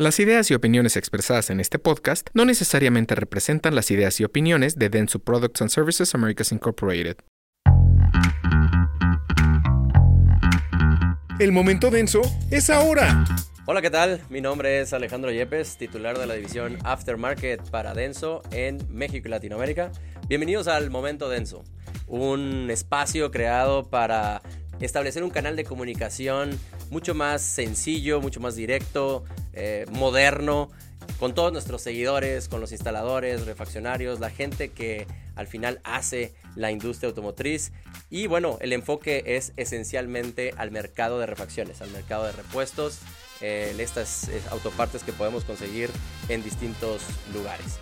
Las ideas y opiniones expresadas en este podcast no necesariamente representan las ideas y opiniones de Denso Products and Services Americas Incorporated. El momento denso es ahora. Hola, ¿qué tal? Mi nombre es Alejandro Yepes, titular de la división Aftermarket para Denso en México y Latinoamérica. Bienvenidos al Momento Denso, un espacio creado para establecer un canal de comunicación mucho más sencillo, mucho más directo, eh, moderno, con todos nuestros seguidores, con los instaladores, refaccionarios, la gente que al final hace la industria automotriz. Y bueno, el enfoque es esencialmente al mercado de refacciones, al mercado de repuestos, eh, estas eh, autopartes que podemos conseguir en distintos lugares.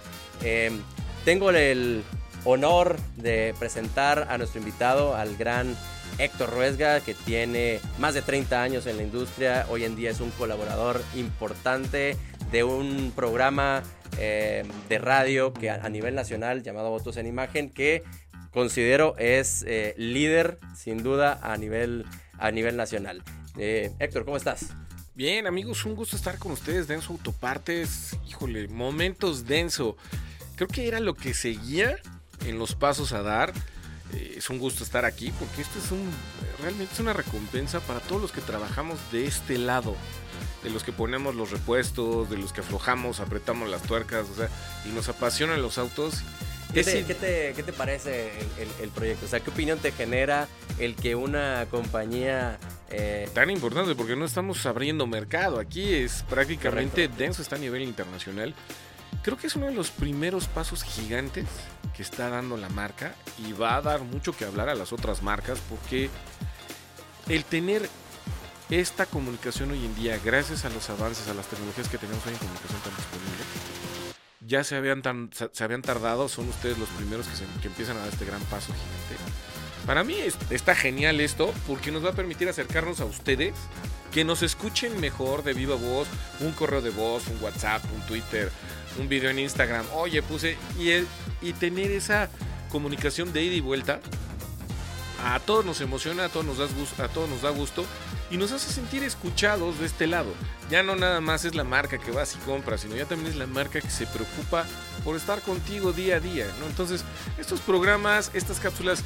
tengo el honor de presentar a nuestro invitado, al gran Héctor Ruesga, que tiene más de 30 años en la industria, hoy en día es un colaborador importante de un programa eh, de radio que a, nivel nacional llamado Votos en Imagen, que considero es eh, líder sin duda a nivel, a nivel nacional. Eh, Héctor, ¿cómo estás? Bien, amigos, un gusto estar con ustedes. Denso Autopartes, híjole, momentos denso. Creo que era lo que seguía en los pasos a dar. Eh, es un gusto estar aquí porque esto es un realmente es una recompensa para todos los que trabajamos de este lado de los que ponemos los repuestos de los que aflojamos apretamos las tuercas o sea y nos apasionan los autos ¿Qué te, ¿qué te, parece el, proyecto? O sea, ¿qué opinión te genera el que una compañía... Eh, Tan importante porque no estamos abriendo mercado. Aquí es prácticamente denso, está a nivel internacional. Creo que es uno de los primeros pasos gigantes que está dando la marca y va a dar mucho que hablar a las otras marcas porque el tener esta comunicación hoy en día, gracias a los avances, a las tecnologías que tenemos hoy en comunicación tan disponible, ya se habían, tan, se habían tardado, son ustedes los primeros que, se, que empiezan a dar este gran paso gigante. Para mí está genial esto porque nos va a permitir acercarnos a ustedes, que nos escuchen mejor de viva voz, un correo de voz, un WhatsApp, un Twitter, un video en Instagram, oye, puse, y, y tener esa comunicación de ida y vuelta, a todos nos emociona, a todos nos, da gusto, a todos nos da gusto y nos hace sentir escuchados de este lado. Ya no nada más es la marca que vas y compras, sino ya también es la marca que se preocupa por estar contigo día a día, ¿no? Entonces, estos programas, estas cápsulas,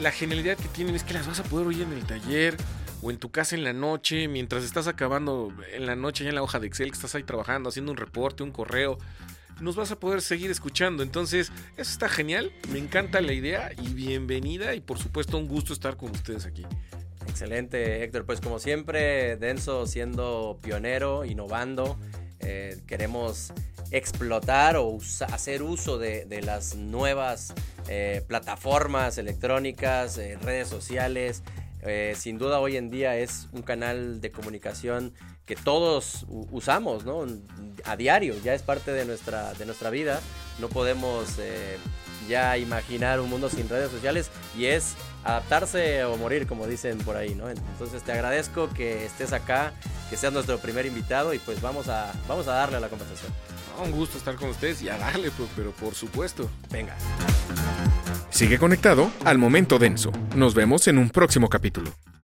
la genialidad que tienen es que las vas a poder oír en el taller, o en tu casa en la noche, mientras estás acabando en la noche en la hoja de Excel que estás ahí trabajando, haciendo un reporte, un correo, nos vas a poder seguir escuchando. Entonces, eso está genial, me encanta la idea y bienvenida y por supuesto un gusto estar con ustedes aquí. Excelente, Héctor. Pues como siempre, Denso siendo pionero, innovando, eh, queremos explotar o hacer uso de, las nuevas eh, plataformas electrónicas, eh, redes sociales, eh, sin duda hoy en día es un canal de comunicación que todos usamos, ¿no? A diario, ya es parte de nuestra, de nuestra vida. No podemos eh, ya imaginar un mundo sin redes sociales y es adaptarse o morir, como dicen por ahí, ¿no? Entonces te agradezco que estés acá, que seas nuestro primer invitado y pues vamos a, vamos a darle a la conversación. un gusto estar con ustedes y a darle, pero por supuesto. Venga. Sigue conectado al momento denso. Nos vemos en un próximo capítulo.